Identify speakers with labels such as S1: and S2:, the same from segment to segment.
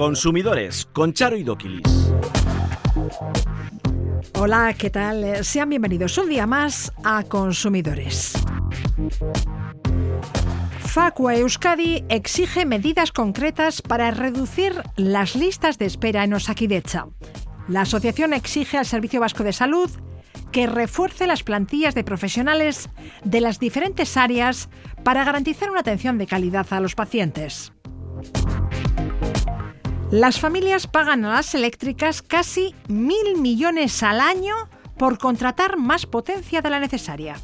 S1: Consumidores con Charo y Doquilis.
S2: Hola, ¿qué tal? Sean bienvenidos un día más a Consumidores. Facua Euskadi exige medidas concretas para reducir las listas de espera en Osakidecha. La asociación exige al Servicio Vasco de Salud que refuerce las plantillas de profesionales de las diferentes áreas para garantizar una atención de calidad a los pacientes. Las familias pagan a las eléctricas casi mil millones al año por contratar más potencia de la necesaria.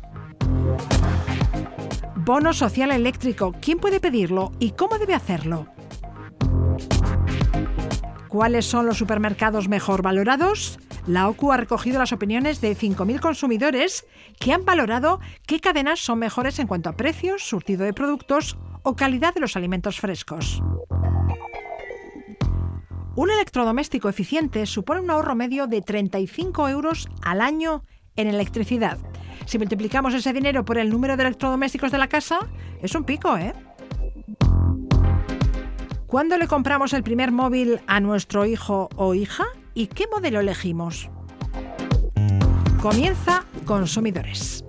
S2: Bono social eléctrico, ¿quién puede pedirlo y cómo debe hacerlo? ¿Cuáles son los supermercados mejor valorados? La OCU ha recogido las opiniones de 5.000 consumidores que han valorado qué cadenas son mejores en cuanto a precios, surtido de productos o calidad de los alimentos frescos. Un electrodoméstico eficiente supone un ahorro medio de 35 euros al año en electricidad. Si multiplicamos ese dinero por el número de electrodomésticos de la casa, es un pico, ¿eh? ¿Cuándo le compramos el primer móvil a nuestro hijo o hija? ¿Y qué modelo elegimos? Comienza Consumidores.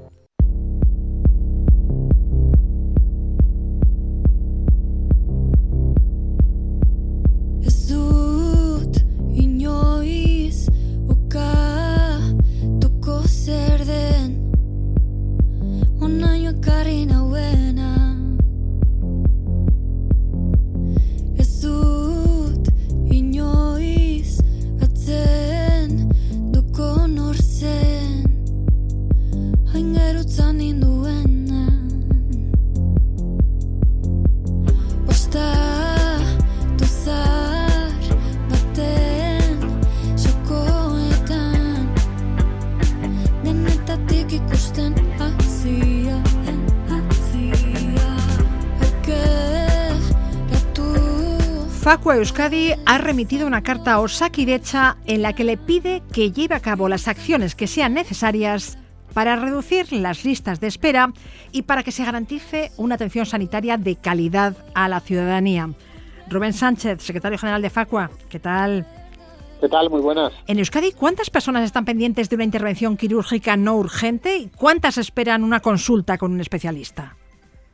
S2: un año Euskadi ha remitido una carta a Osakidecha en la que le pide que lleve a cabo las acciones que sean necesarias para reducir las listas de espera y para que se garantice una atención sanitaria de calidad a la ciudadanía. Rubén Sánchez, secretario general de Facua, ¿qué tal?
S3: ¿Qué tal? Muy buenas.
S2: En Euskadi, ¿cuántas personas están pendientes de una intervención quirúrgica no urgente y cuántas esperan una consulta con un especialista?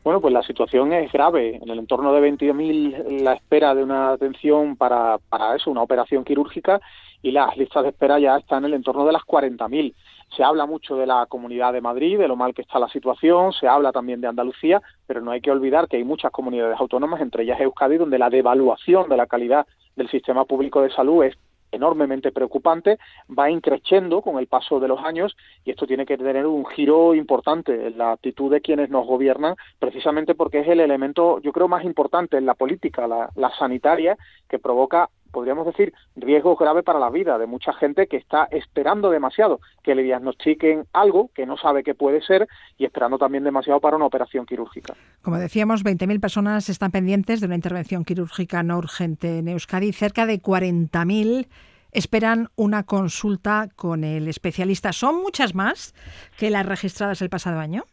S3: Bueno, pues la situación es grave. En el entorno de 20.000 la espera de una atención para, para eso, una operación quirúrgica, y las listas de espera ya están en el entorno de las 40.000. Se habla mucho de la Comunidad de Madrid, de lo mal que está la situación, se habla también de Andalucía, pero no hay que olvidar que hay muchas comunidades autónomas, entre ellas Euskadi, donde la devaluación de la calidad del sistema público de salud es enormemente preocupante, va increciendo con el paso de los años y esto tiene que tener un giro importante en la actitud de quienes nos gobiernan, precisamente porque es el elemento, yo creo, más importante en la política, la, la sanitaria, que provoca podríamos decir, riesgos graves para la vida de mucha gente que está esperando demasiado que le diagnostiquen algo que no sabe qué puede ser y esperando también demasiado para una operación quirúrgica.
S2: Como decíamos, 20.000 personas están pendientes de una intervención quirúrgica no urgente en Euskadi. Cerca de 40.000 esperan una consulta con el especialista. ¿Son muchas más que las registradas el pasado año?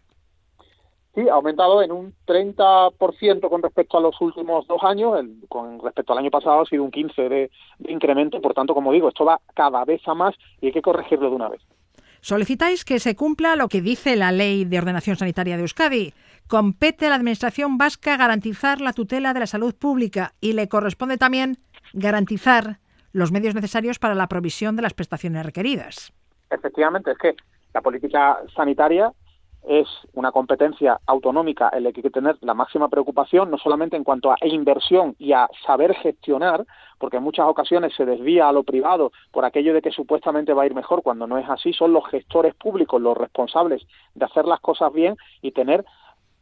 S3: Sí, ha aumentado en un 30% con respecto a los últimos dos años, con respecto al año pasado ha sido un 15% de, de, incremento, por tanto, como digo, esto va cada vez a más y hay que corregirlo de una vez.
S2: Solicitáis que se cumpla lo que dice la Ley de Ordenación Sanitaria de Euskadi. Compete a la Administración vasca garantizar la tutela de la salud pública y le corresponde también garantizar los medios necesarios para la provisión de las prestaciones requeridas.
S3: Efectivamente, es que la política sanitaria es una competencia autonómica en la que hay que tener la máxima preocupación, no solamente en cuanto a inversión y a saber gestionar, porque en muchas ocasiones se desvía a lo privado por aquello de que supuestamente va a ir mejor, cuando no es así, son los gestores públicos los responsables de hacer las cosas bien y tener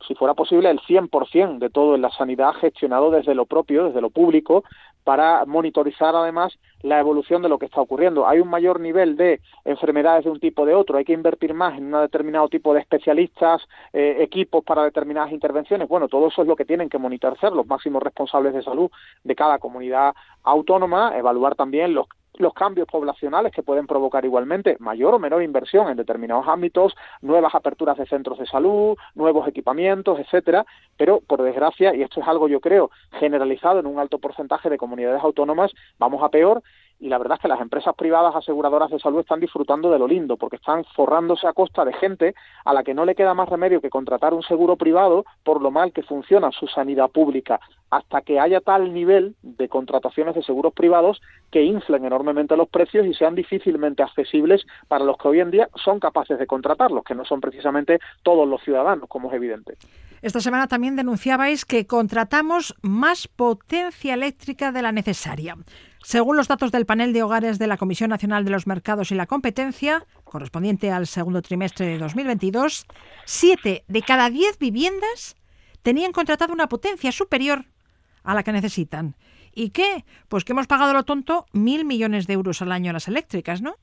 S3: si fuera posible, el 100% de todo en la sanidad gestionado desde lo propio, desde lo público, para monitorizar además la evolución de lo que está ocurriendo. Hay un mayor nivel de enfermedades de un tipo o de otro, hay que invertir más en un determinado tipo de especialistas, eh, equipos para determinadas intervenciones. Bueno, todo eso es lo que tienen que monitorizar los máximos responsables de salud de cada comunidad autónoma, evaluar también los los cambios poblacionales que pueden provocar igualmente mayor o menor inversión en determinados ámbitos, nuevas aperturas de centros de salud, nuevos equipamientos, etcétera, pero por desgracia, y esto es algo yo creo generalizado en un alto porcentaje de comunidades autónomas, vamos a peor y la verdad es que las empresas privadas aseguradoras de salud están disfrutando de lo lindo porque están forrándose a costa de gente a la que no le queda más remedio que contratar un seguro privado por lo mal que funciona su sanidad pública hasta que haya tal nivel de contrataciones de seguros privados que inflen enormemente los precios y sean difícilmente accesibles para los que hoy en día son capaces de contratarlos, que no son precisamente todos los ciudadanos, como es evidente.
S2: Esta semana también denunciabais que contratamos más potencia eléctrica de la necesaria. Según los datos del panel de hogares de la Comisión Nacional de los Mercados y la Competencia, correspondiente al segundo trimestre de 2022, siete de cada diez viviendas tenían contratado una potencia superior a la que necesitan. ¿Y qué? Pues que hemos pagado lo tonto mil millones de euros al año a las eléctricas, ¿no?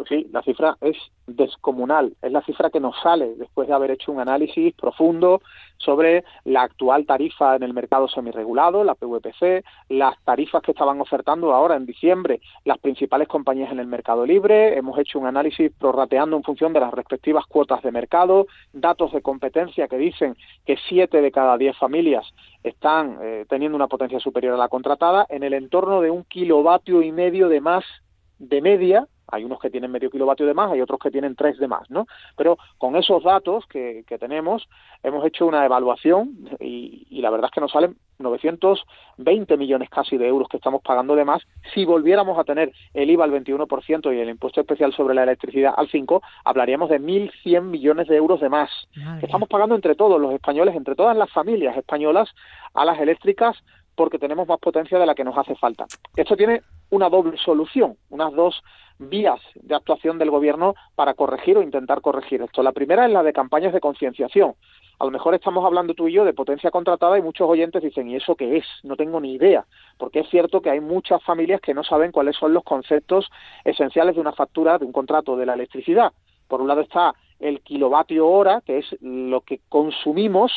S3: Pues sí, la cifra es descomunal. Es la cifra que nos sale después de haber hecho un análisis profundo sobre la actual tarifa en el mercado semirregulado, la PVPC, las tarifas que estaban ofertando ahora en diciembre las principales compañías en el mercado libre. Hemos hecho un análisis prorrateando en función de las respectivas cuotas de mercado, datos de competencia que dicen que siete de cada diez familias están eh, teniendo una potencia superior a la contratada en el entorno de un kilovatio y medio de más de media hay unos que tienen medio kilovatio de más, hay otros que tienen tres de más, ¿no? Pero con esos datos que, tenemos, hemos hecho una evaluación y, y, la verdad es que nos salen 920 millones casi de euros que estamos pagando de más. Si volviéramos a tener el IVA al 21% y el impuesto especial sobre la electricidad al 5%, hablaríamos de 1.100 millones de euros de más. Estamos pagando entre todos los españoles, entre todas las familias españolas, a las eléctricas porque tenemos más potencia de la que nos hace falta. Esto tiene una doble solución, unas dos vías de actuación del gobierno para corregir o intentar corregir esto. La primera es la de campañas de concienciación. A lo mejor estamos hablando tú y yo de potencia contratada y muchos oyentes dicen, ¿y eso qué es? No tengo ni idea. Porque es cierto que hay muchas familias que no saben cuáles son los conceptos esenciales de una factura, de un contrato de la electricidad. Por un lado está el kilovatio hora, que es lo que consumimos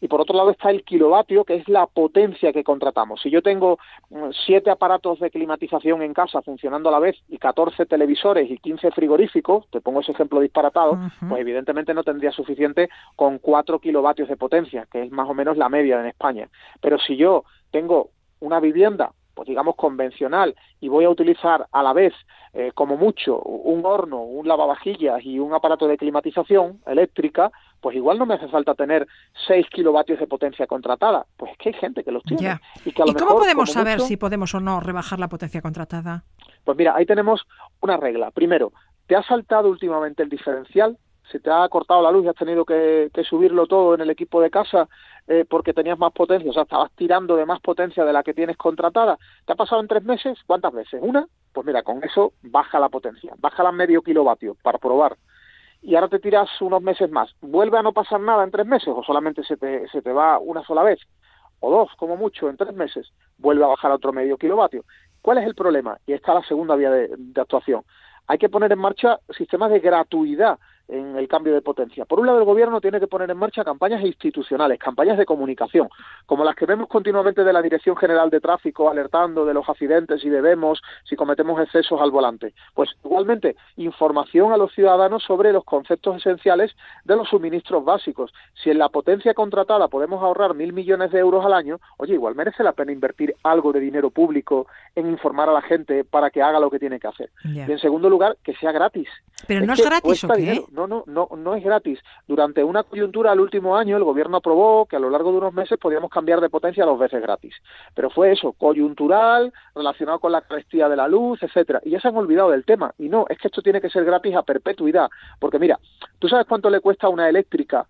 S3: y por otro lado está el kilovatio, que es la potencia que contratamos. Si yo tengo mm, siete aparatos de climatización en casa funcionando a la vez y 14 televisores y 15 frigoríficos, te pongo ese ejemplo disparatado, pues evidentemente no tendría suficiente con 4 kilovatios de potencia, que es más o menos la media en España. Pero si yo tengo una vivienda pues digamos convencional y voy a utilizar a la vez eh, como mucho un horno, un lavavajillas y un aparato de climatización eléctrica, pues igual no me hace falta tener 6 kilovatios de potencia contratada. Pues es que hay gente que los tiene.
S2: ¿Y, cómo podemos saber si podemos o no rebajar la potencia contratada?
S3: Pues mira, ahí tenemos una regla. Primero, ¿te ha saltado últimamente el diferencial? ¿Se te ha cortado la luz y has tenido que, subirlo todo en el equipo de casa eh, porque tenías más potencia? O sea, estabas tirando de más potencia de la que tienes contratada. ¿Te ha pasado en tres meses? ¿Cuántas veces? ¿Una? Pues mira, con eso baja la potencia. Baja la medio kilovatio para probar y ahora te tiras unos meses más. ¿Vuelve a no pasar nada en tres meses o solamente se te, se te va una sola vez? O dos, como mucho, en tres meses. Vuelve a bajar a otro medio kilovatio. ¿Cuál es el problema? Y esta es la segunda vía de actuación. Hay que poner en marcha sistemas de gratuidad en el cambio de potencia. Por un lado, el gobierno tiene que poner en marcha campañas institucionales, campañas de comunicación, como las que vemos continuamente de la Dirección General de Tráfico alertando de los accidentes y debemos si cometemos excesos al volante. Pues igualmente, información a los ciudadanos sobre los conceptos esenciales de los suministros básicos. Si en la potencia contratada podemos ahorrar mil millones de euros al año, oye, igual merece la pena invertir algo de dinero público en informar a la gente para que haga lo que tiene que hacer. Y en segundo lugar, que sea gratis.
S2: Pero no es gratis, ¿o qué?
S3: no, no, no, no es gratis. Durante una coyuntura al último año, el gobierno aprobó que a lo largo de unos meses podíamos cambiar de potencia dos veces gratis. Pero fue eso, coyuntural, relacionado con la carestía de la luz, etcétera. Y ya se han olvidado del tema. Y no, es que esto tiene que ser gratis a perpetuidad. Porque mira, ¿tú sabes cuánto le cuesta a una eléctrica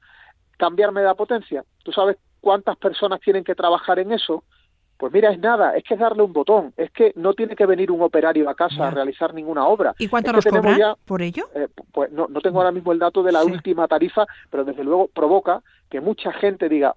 S3: cambiarme de potencia? ¿Tú sabes cuántas personas tienen que trabajar en eso? Pues mira, es nada, es que es darle un botón, es que no tiene que venir un operario a casa a realizar ninguna obra.
S2: ¿Y cuánto nos cobran por ello?
S3: Eh, pues no, no tengo ahora mismo el dato de la última tarifa, pero desde luego provoca que mucha gente diga,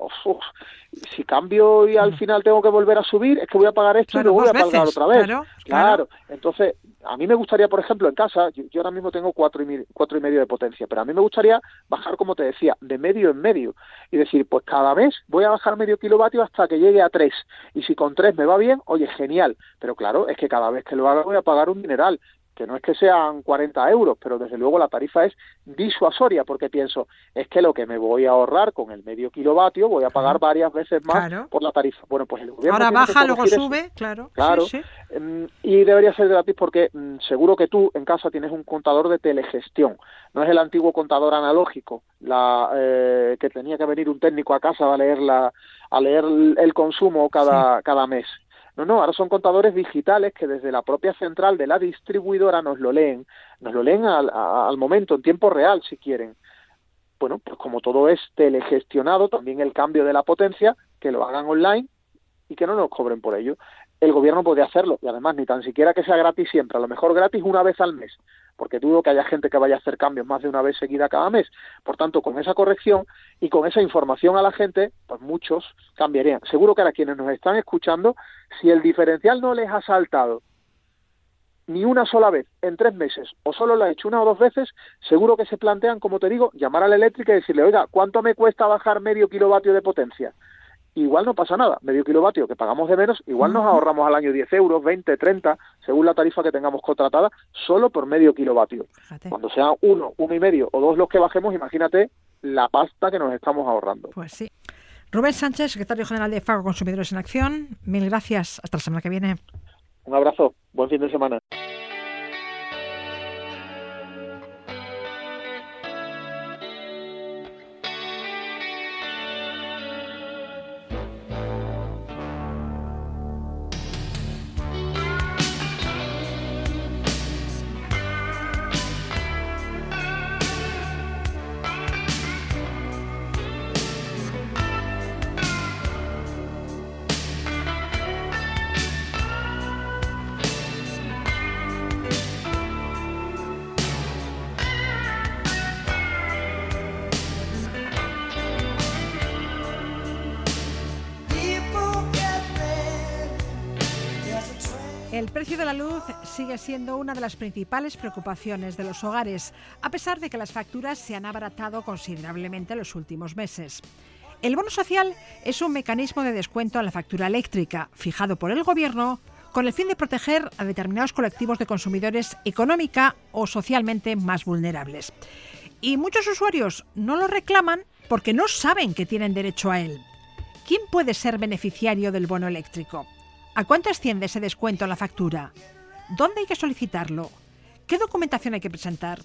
S3: si cambio y al final tengo que volver a subir, es que voy a pagar esto y lo voy a pagar otra vez. Claro, Entonces, a mí me gustaría, por ejemplo, en casa, yo, ahora mismo tengo cuatro y, cuatro y medio de potencia, pero a mí me gustaría bajar, como te decía, de medio en medio y decir, pues cada mes voy a bajar medio kilovatio hasta que llegue a tres. Y si con tres me va bien, oye, genial. Pero claro, es que cada vez que lo haga voy a pagar un dineral que no es que sean 40 euros, pero desde luego la tarifa es disuasoria, porque pienso, es que lo que me voy a ahorrar con el medio kilovatio voy a pagar varias veces más por la tarifa. Bueno, pues el gobierno.
S2: Ahora baja, luego sube, claro.
S3: Claro. Em, y debería ser gratis porque mm, seguro que tú en casa tienes un contador de telegestión. No es el antiguo contador analógico, la eh, que tenía que venir un técnico a casa a leer, la, a leer el consumo cada, cada mes. No, no, ahora son contadores digitales que desde la propia central de la distribuidora nos lo leen, nos lo leen al, al momento, en tiempo real, si quieren. Bueno, pues como todo es telegestionado, también el cambio de la potencia, que lo hagan online y que no nos cobren por ello. El gobierno puede hacerlo y además ni tan siquiera que sea gratis siempre, a lo mejor gratis una vez al mes, porque dudo que haya gente que vaya a hacer cambios más de una vez seguida cada mes. Por tanto, con esa corrección y con esa información a la gente, pues muchos cambiarían. Seguro que ahora quienes nos están escuchando, si el diferencial no les ha saltado ni una sola vez en tres meses o solo lo ha hecho una o dos veces, seguro que se plantean, como te digo, llamar a la eléctrica y decirle, oiga, ¿cuánto me cuesta bajar medio kilovatio de potencia? Igual no pasa nada. Medio kilovatio que pagamos de menos, igual nos ahorramos al año 10 euros, 20, 30, según la tarifa que tengamos contratada, solo por medio kilovatio. Cuando sea uno, uno y medio o dos los que bajemos, imagínate la pasta que nos estamos ahorrando.
S2: Pues sí. Rubén Sánchez, secretario general de Fago Consumidores en Acción, mil gracias. Hasta la semana que viene.
S3: Un abrazo. Buen fin de semana.
S2: El precio de la luz sigue siendo una de las principales preocupaciones de los hogares, a pesar de que las facturas se han abaratado considerablemente en los últimos meses. El bono social es un mecanismo de descuento a la factura eléctrica, fijado por el Gobierno con el fin de proteger a determinados colectivos de consumidores económica o socialmente más vulnerables. Y muchos usuarios no lo reclaman porque no saben que tienen derecho a él. ¿Quién puede ser beneficiario del bono eléctrico? ¿A cuánto asciende ese descuento en la factura? ¿Dónde hay que solicitarlo? ¿Qué documentación hay que presentar?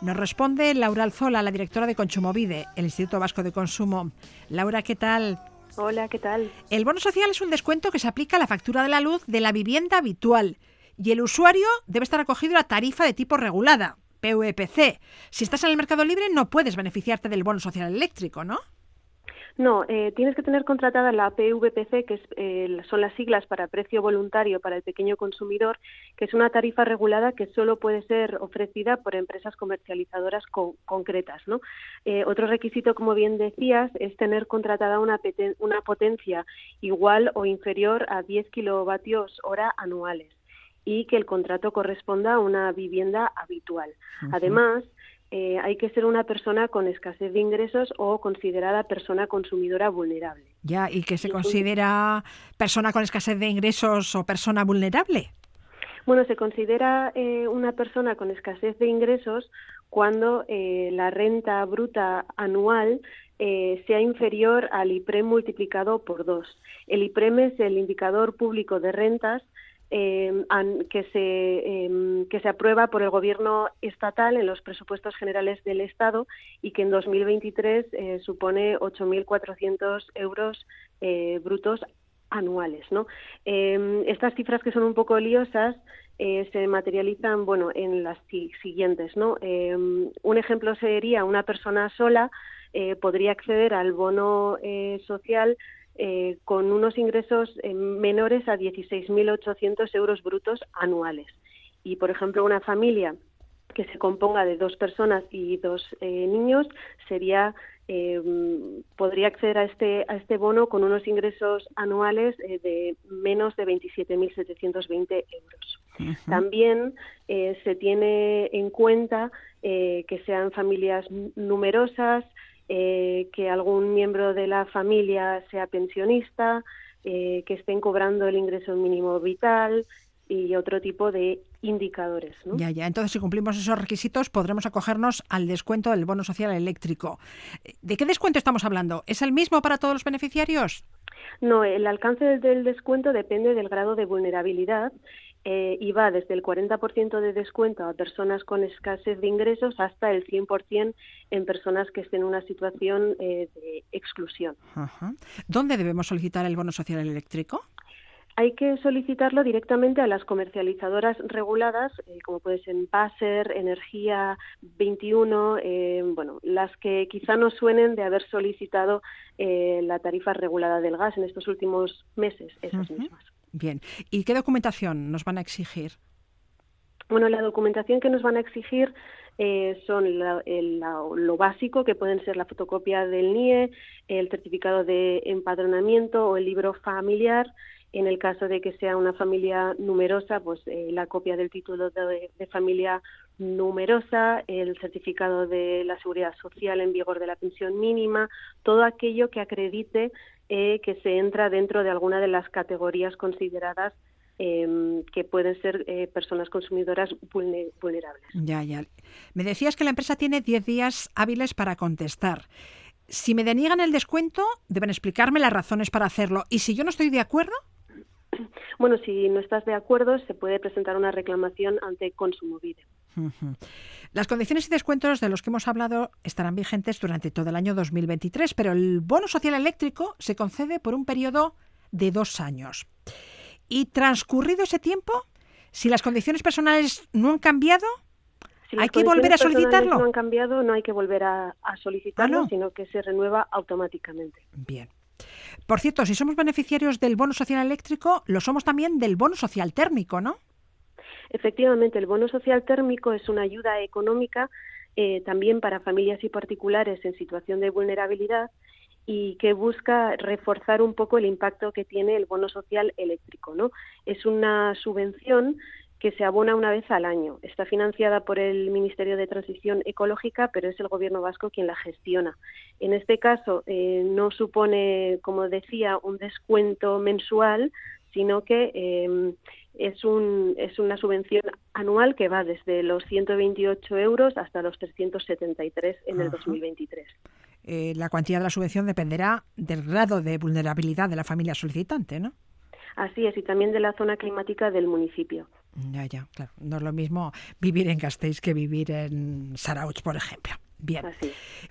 S2: Nos responde Laura Alzola, la directora de Consumovide, el Instituto Vasco de Consumo. Laura, ¿qué tal?
S4: Hola, ¿qué tal?
S2: El bono social es un descuento que se aplica a la factura de la luz de la vivienda habitual y el usuario debe estar acogido a la tarifa de tipo regulada, PUEPC. Si estás en el mercado libre no puedes beneficiarte del bono social eléctrico, ¿no?
S4: No, eh, tienes que tener contratada la PVPC, que eh, son las siglas para precio voluntario para el pequeño consumidor, que es una tarifa regulada que solo puede ser ofrecida por empresas comercializadoras concretas. ¿no? Eh, otro requisito, como bien decías, es tener contratada una, una potencia igual o inferior a 10 kilovatios hora anuales y que el contrato corresponda a una vivienda habitual. Además, eh, hay que ser una persona con escasez de ingresos o considerada persona consumidora vulnerable.
S2: Ya, ¿y qué se considera persona con escasez de ingresos o persona vulnerable?
S4: Bueno, se considera eh, una persona con escasez de ingresos cuando eh, la renta bruta anual sea inferior al IPREM multiplicado por dos. El IPREM es el indicador público de rentas Em, que, se, em, que se aprueba por el Gobierno estatal en los presupuestos generales del Estado y que en 2023 eh, supone 8.400 euros eh, brutos anuales. ¿no? Em, estas cifras que son un poco liosas eh, se materializan bueno, en las siguientes. ¿no? un ejemplo sería una persona sola podría acceder al bono social eh, con unos ingresos eh, menores a 16.800 euros brutos anuales. Y, por ejemplo, una familia que se componga de dos personas y dos eh, niños sería podría acceder a este a este bono con unos ingresos anuales de menos de 27.720 euros. También se tiene en cuenta que sean familias numerosas, eh, que algún miembro de la familia sea pensionista, eh, que estén cobrando el ingreso mínimo vital y otro tipo de indicadores.
S2: Ya, ya. Entonces, si cumplimos esos requisitos, podremos acogernos al descuento del bono social eléctrico. ¿De qué descuento estamos hablando? ¿Es el mismo para todos los beneficiarios?
S4: No, el alcance del descuento depende del grado de vulnerabilidad eh, y va desde el 40% de descuento a personas con escasez de ingresos hasta el 100% en personas que estén en una situación eh, de exclusión.
S2: ¿Dónde debemos solicitar el bono social eléctrico?
S4: Hay que solicitarlo directamente a las comercializadoras reguladas, eh, como puede ser Passer, Energía 21, eh, bueno, las que quizá no suenen de haber solicitado eh, la tarifa regulada del gas en estos últimos meses, esas mismas.
S2: Bien. ¿Y qué documentación nos van a exigir?
S4: Bueno, la documentación que nos van a exigir son lo básico, que pueden ser la fotocopia del NIE, el certificado de empadronamiento o el libro familiar, en el caso de que sea una familia numerosa, pues eh, la copia del título de, familia numerosa, el certificado de la seguridad social en vigor de la pensión mínima, todo aquello que acredite eh, que se entra dentro de alguna de las categorías consideradas em, que pueden ser eh, personas consumidoras vulnerables.
S2: Ya, ya. Me decías que la empresa tiene 10 días hábiles para contestar. Si me deniegan el descuento, deben explicarme las razones para hacerlo. ¿Y si yo no estoy de acuerdo?
S4: Bueno, si no estás de acuerdo, se puede presentar una reclamación ante Consumovide.
S2: Las condiciones y descuentos de los que hemos hablado estarán vigentes durante todo el año 2023, pero el bono social eléctrico se concede por un periodo de dos años. Y transcurrido ese tiempo, si las condiciones personales no han cambiado, ¿hay que volver a solicitarlo?
S4: no han cambiado, no hay que volver a, solicitarlo, ah, sino que se renueva automáticamente.
S2: Bien. Por cierto, si somos beneficiarios del bono social eléctrico, lo somos también del bono social térmico, ¿no?
S4: Efectivamente, el bono social térmico es una ayuda económica eh, también para familias y particulares en situación de vulnerabilidad y que busca reforzar un poco el impacto que tiene el bono social eléctrico. ¿no? Es una subvención que se abona una vez al año. Está financiada por el Ministerio de Transición Ecológica, pero es el Gobierno vasco quien la gestiona. En este caso, eh, no supone, como decía, un descuento mensual, sino que eh, es, un, es una subvención anual que va desde los 128 euros hasta los 373 en el 2023.
S2: Eh, la cuantía de la subvención dependerá del grado de vulnerabilidad de la familia solicitante, ¿no?
S4: Así es, y también de la zona climática del municipio.
S2: Ya, ya, claro. No es lo mismo vivir en Gasteiz que vivir en Sarauch, por ejemplo. Bien.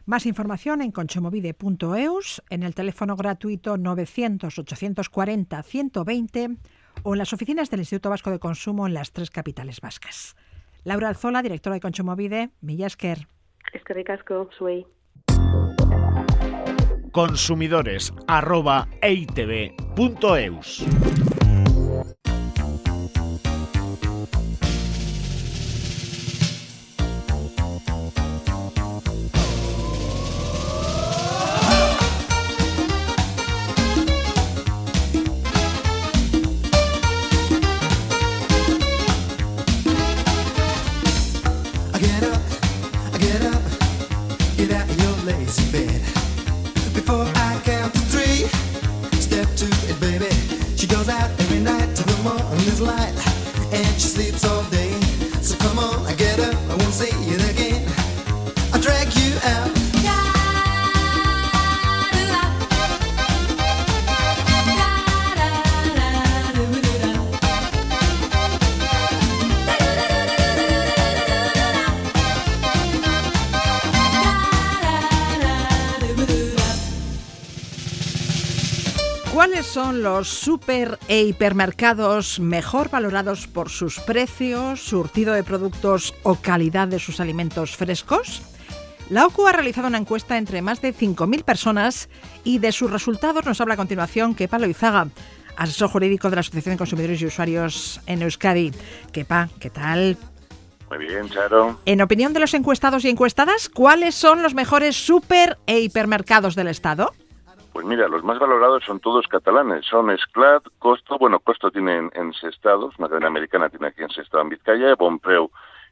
S2: Más información en conchomovide.eus, en el teléfono gratuito 900-840-120 o en las oficinas del Instituto Vasco de Consumo en las tres capitales vascas. Laura Alzola, directora de Conchomovide, Millasker.
S4: Es que ricasco.
S1: Consumidores arroba
S2: ¿Cuáles son los super e hipermercados mejor valorados por sus precios, surtido de productos o calidad de sus alimentos frescos? La OCU ha realizado una encuesta entre más de 5.000 personas y de sus resultados nos habla a continuación Kepa Loizaga, asesor jurídico de la Asociación de Consumidores y Usuarios en Euskadi. Kepa, ¿qué tal?
S5: Muy bien, Charo.
S2: En opinión de los encuestados y encuestadas, ¿cuáles son los mejores super e hipermercados del Estado?
S5: Pues mira, los más valorados son todos catalanes. Son Esclat, Costo, bueno, Costo tiene en, en Sestados, una cadena americana tiene aquí en Sestado, en Vizcaya, Bonpreu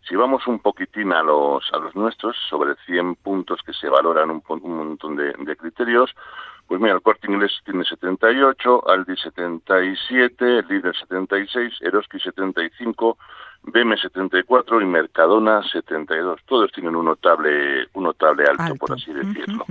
S5: Si vamos un poquitín a los, a los nuestros, sobre 100 puntos que se valoran un, montón de, de criterios, pues mira, el Corte Inglés tiene 78, Aldi 77, Líder 76, Eroski 75, BM 74 y Mercadona 72. Todos tienen un notable, un notable alto, por así decirlo.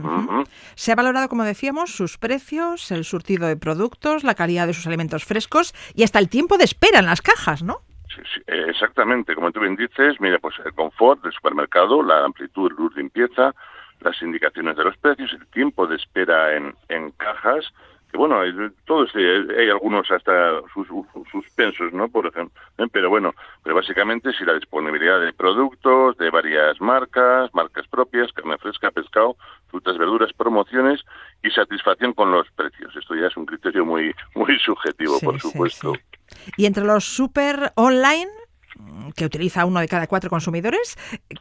S2: Se ha valorado, como decíamos, sus precios, el surtido de productos, la calidad de sus alimentos frescos y hasta el tiempo de espera en las cajas, ¿no?
S5: Sí, sí, exactamente, como tú bien dices, mira, pues el confort del supermercado, la amplitud, luz, limpieza, las indicaciones de los precios, el tiempo de espera en, en cajas, que bueno, hay, todos hay algunos hasta sus, suspensos, ¿no? Por ejemplo, ¿eh? pero bueno, pero básicamente si la disponibilidad de productos de varias marcas, marcas propias, carne fresca, pescado, frutas, verduras, promociones y satisfacción con los precios. Esto ya es un criterio muy muy subjetivo, por supuesto.
S2: y entre los super online que utiliza uno de cada cuatro consumidores,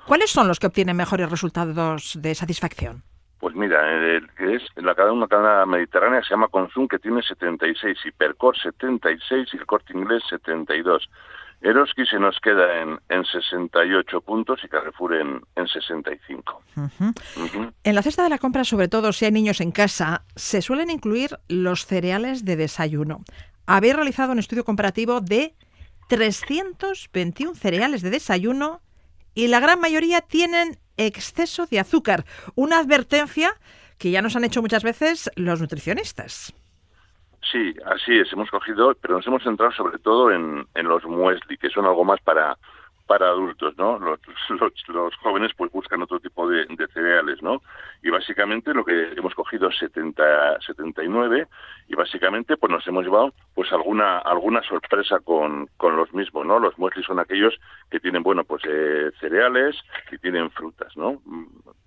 S2: ¿cuáles son los que obtienen mejores resultados de satisfacción?
S5: Pues mira, el que es la cadena, una cadena mediterránea se llama Consum, que tiene 76, Hipercor 76 y el Corte Inglés 72. Eroski se nos queda en, en 68 puntos y Carrefour en, en 65.
S2: En la cesta de la compra, sobre todo si hay niños en casa, se suelen incluir los cereales de desayuno. Habéis realizado un estudio comparativo de 321 cereales de desayuno y la gran mayoría tienen exceso de azúcar. Una advertencia que ya nos han hecho muchas veces los nutricionistas.
S5: Sí, así es. Hemos cogido, pero nos hemos centrado sobre todo en, en los muesli, que son algo más para para adultos, ¿no? Los, los, jóvenes pues buscan otro tipo de, cereales, ¿no? Y básicamente lo que hemos cogido 70, 79 y básicamente pues nos hemos llevado pues alguna alguna sorpresa con, con los mismos, ¿no? Los muesli son aquellos que tienen, bueno, pues eh, cereales y tienen frutas, ¿no?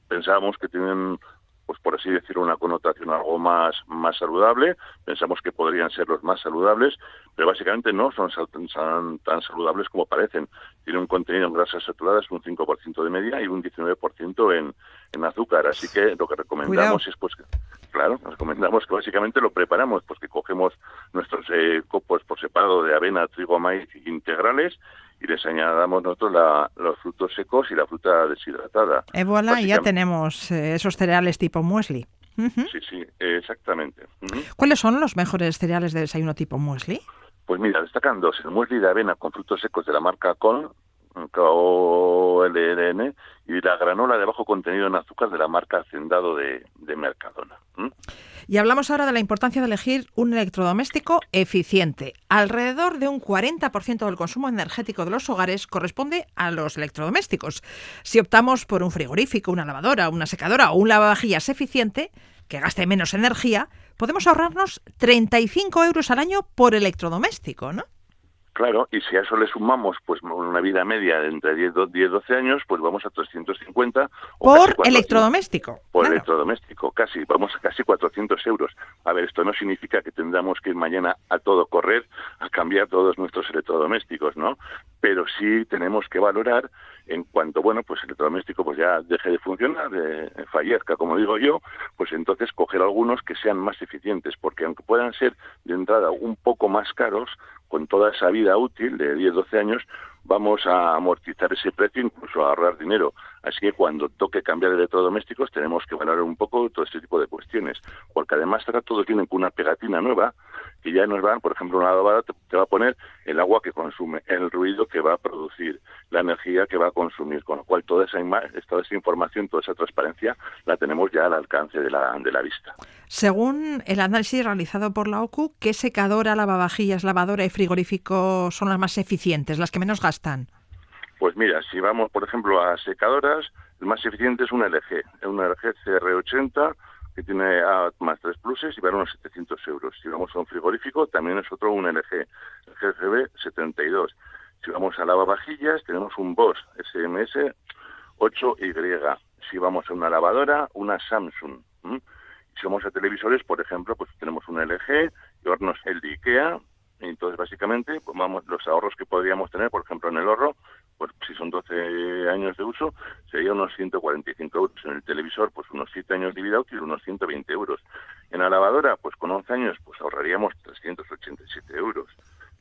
S5: Pensábamos que tienen pues por así decirlo, una connotación algo más, más saludable. Pensamos que podrían ser los más saludables, pero básicamente no son, tan saludables como parecen. Tienen un contenido en grasas saturadas un 5% de media y un 19% en, en azúcar. Así que lo que recomendamos es pues claro, recomendamos que básicamente lo preparamos, pues que cogemos nuestros eh, copos por separado de avena, trigo, maíz integrales y les añadamos nosotros los frutos secos y la fruta deshidratada.
S2: Y voilà, ya tenemos eh, esos cereales tipo muesli.
S5: Sí, sí, exactamente.
S2: ¿Cuáles son los mejores cereales de desayuno tipo muesli?
S5: Pues mira, destacan dos, el muesli de avena con frutos secos de la marca Con, KOLRN, y la granola de bajo contenido en azúcar de la marca Hacendado de, Mercadona.
S2: Y hablamos ahora de la importancia de elegir un electrodoméstico eficiente. Alrededor de un 40% del consumo energético de los hogares corresponde a los electrodomésticos. Si optamos por un frigorífico, una lavadora, una secadora o un lavavajillas eficiente, que gaste menos energía, podemos ahorrarnos 35 euros al año por electrodoméstico, ¿no?
S5: Claro, y si a eso le sumamos pues una vida media de entre 10 y 12 años, pues vamos a 350.
S2: por electrodoméstico.
S5: Por electrodoméstico, casi, vamos a casi 400 euros. A ver, esto no significa que tendamos que ir mañana a todo correr a cambiar todos nuestros electrodomésticos, ¿no? Pero sí tenemos que valorar en cuanto, bueno, pues el electrodoméstico pues ya deje de funcionar, de, fallezca, como digo yo, pues entonces coger algunos que sean más eficientes, porque aunque puedan ser de entrada un poco más caros, con toda esa vida útil de 10-12 años, vamos a amortizar ese precio, incluso a ahorrar dinero. Así que cuando toque cambiar electrodomésticos tenemos que valorar un poco todo este tipo de cuestiones, porque además ahora todos tienen una pegatina nueva que ya nos van, por ejemplo, una lavadora te, va a poner el agua que consume, el ruido que va a producir, la energía que va a consumir, con lo cual toda esa, toda esa información, toda esa transparencia la tenemos ya al alcance de la, de la vista.
S2: Según el análisis realizado por la OCU, ¿qué secadora, lavavajillas, lavadora y frigorífico son las más eficientes, las que menos gastan?
S5: Pues mira, si vamos, por ejemplo, a secadoras, el más eficiente es un LG, un LG CR80 que tiene A más tres pluses y vale unos 700 euros. Si vamos a un frigorífico, también es otro un LG, el GCB 72. Si vamos a lavavajillas, tenemos un Bosch SMS 8Y. Si vamos a una lavadora, una Samsung. Si vamos a televisores, por ejemplo, pues tenemos un LG y hornos el de IKEA. Entonces, básicamente, pues vamos, los ahorros que podríamos tener, por ejemplo, en el ahorro, pues si son 12 años de uso, sería unos 145 euros. En el televisor, pues unos 7 años de vida útil, unos 120 euros. En la lavadora, pues con 11 años, pues ahorraríamos 387 euros.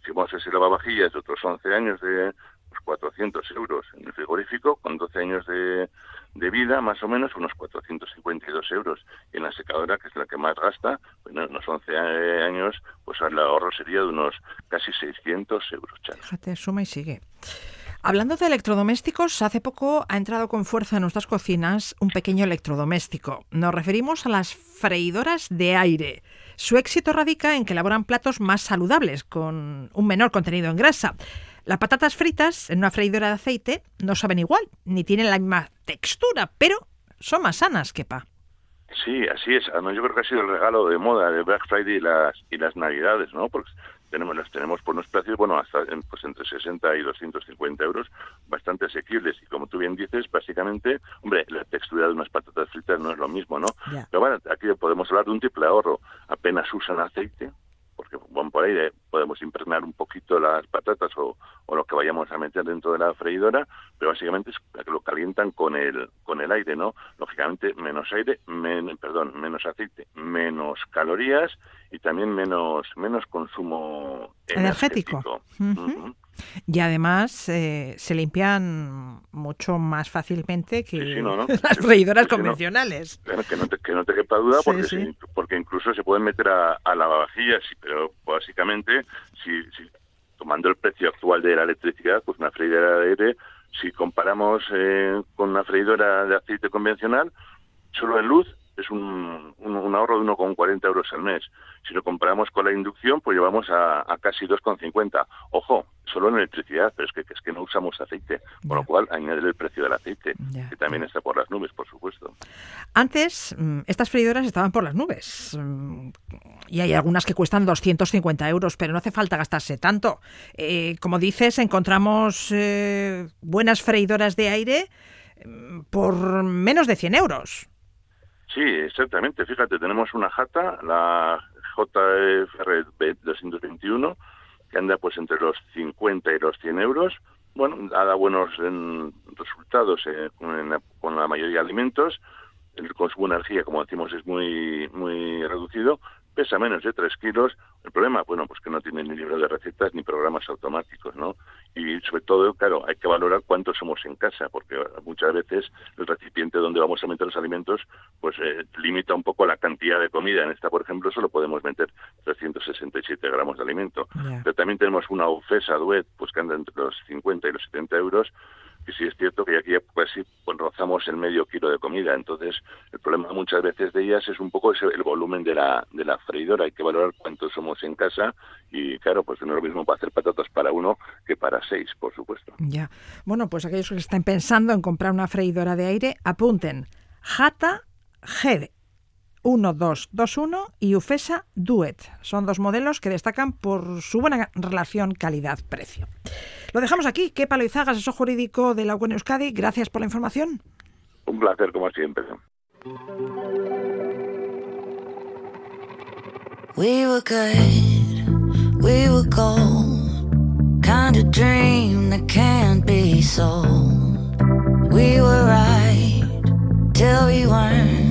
S5: Si vamos a ese lavavajillas de otros 11 años de 400 euros. En el frigorífico, con 12 años de, de vida, más o menos, unos 452 euros. Y en la secadora, que es la que más gasta, bueno, unos 11 años, pues el ahorro sería de unos casi 600 euros.
S2: Fíjate, suma y sigue. Hablando de electrodomésticos, hace poco ha entrado con fuerza en nuestras cocinas un pequeño electrodoméstico. Nos referimos a las freidoras de aire. Su éxito radica en que elaboran platos más saludables, con un menor contenido en grasa. Las patatas fritas en una freidora de aceite no saben igual, ni tienen la misma textura, pero son más sanas que pa.
S5: Sí, así es. Además, yo creo que ha sido el regalo de moda de Black Friday y las, y las Navidades, ¿no? Porque tenemos las tenemos por unos precios bueno hasta pues entre 60 y 250 euros bastante asequibles y como tú bien dices básicamente hombre la textura de unas patatas fritas no es lo mismo no pero bueno aquí podemos hablar de un triple ahorro apenas usan aceite porque bueno, por ahí podemos impregnar un poquito las patatas o, o, lo que vayamos a meter dentro de la freidora, pero básicamente es que lo calientan con el con el aire, ¿no? Lógicamente menos aire, perdón, menos aceite, menos calorías y también menos menos consumo energético.
S2: Y además eh, se limpian mucho más fácilmente que las freidoras convencionales.
S5: que, no te, que no te quepa duda, porque, porque incluso se pueden meter a, a lavavajillas, pero básicamente, si, si, tomando el precio actual de la electricidad, pues una freidora de aire, si comparamos eh, con una freidora de aceite convencional, solo en luz es un, un, ahorro de 1,40 euros al mes. Si lo comparamos con la inducción, pues llevamos a, a casi 2,50. Ojo, solo en electricidad, pero es que, es que no usamos aceite, con lo cual añadir el precio del aceite, que también está por las nubes, por supuesto.
S2: Antes, mm, estas freidoras estaban por las nubes. Mm, y hay algunas que cuestan 250 euros, pero no hace falta gastarse tanto. Eh, como dices, encontramos eh, buenas freidoras de aire mm, por menos de 100 euros.
S5: Sí, exactamente. Fíjate, tenemos una jata, la JFR 221, que anda pues entre los 50 y los 100 euros. Bueno, dado buenos resultados eh, con, la mayoría de alimentos. El consumo de energía, como decimos, es muy muy reducido pesa menos de 3 kilos. El problema, bueno, pues que no tiene ni libro de recetas ni programas automáticos, ¿no? Y sobre todo, claro, hay que valorar cuántos somos en casa, porque muchas veces el recipiente donde vamos a meter los alimentos, pues eh, limita un poco la cantidad de comida. En esta, por ejemplo, solo podemos meter 367 gramos de alimento. Pero también tenemos una ofesa duet, pues que anda entre los 50 y los 70 euros, que sí es cierto que aquí casi pues, rozamos el medio kilo de comida. Entonces, el problema muchas veces de ellas es un poco ese, el volumen de la, de la freidora. Hay que valorar cuántos somos en casa y, claro, pues no es lo mismo para hacer patatas para uno que para seis, por supuesto.
S2: Ya. Bueno, pues aquellos que están pensando en comprar una freidora de aire, apunten. Jata G 1221 y UFESA Duet. Son dos modelos que destacan por su buena relación calidad-precio. Lo dejamos aquí. ¿Qué Palo Izaga, asesor jurídico de la UNE Euskadi. Gracias por la información.
S5: Un placer, como siempre. We were good, we were gold, kind of dream that can't be sold. We were right till we weren't,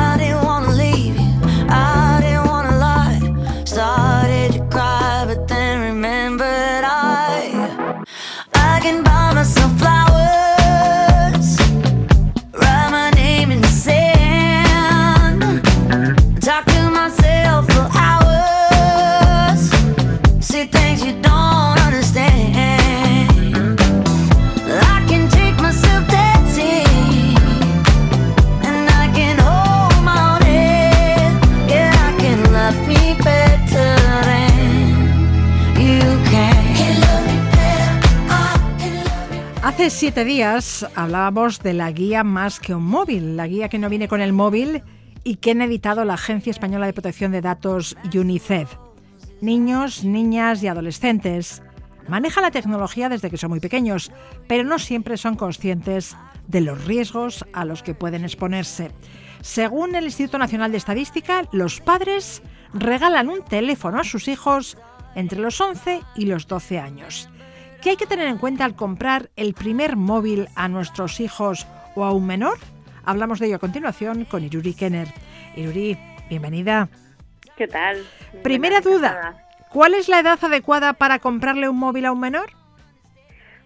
S2: Hace siete días hablábamos de la guía más que un móvil, la guía que no viene con el móvil y que han editado la Agencia Española de Protección de Datos UNICEF. Niños, niñas y adolescentes manejan la tecnología desde que son muy pequeños, pero no siempre son conscientes de los riesgos a los que pueden exponerse. Según el Instituto Nacional de Estadística, los padres regalan un teléfono a sus hijos entre los 11 y los 12 años. ¿Qué hay que tener en cuenta al comprar el primer móvil a nuestros hijos o a un menor? Hablamos de ello a continuación con Iruri Kenner. Iruri, bienvenida.
S6: ¿Qué tal?
S2: Primera duda, ¿cuál es la edad adecuada para comprarle un móvil a un menor?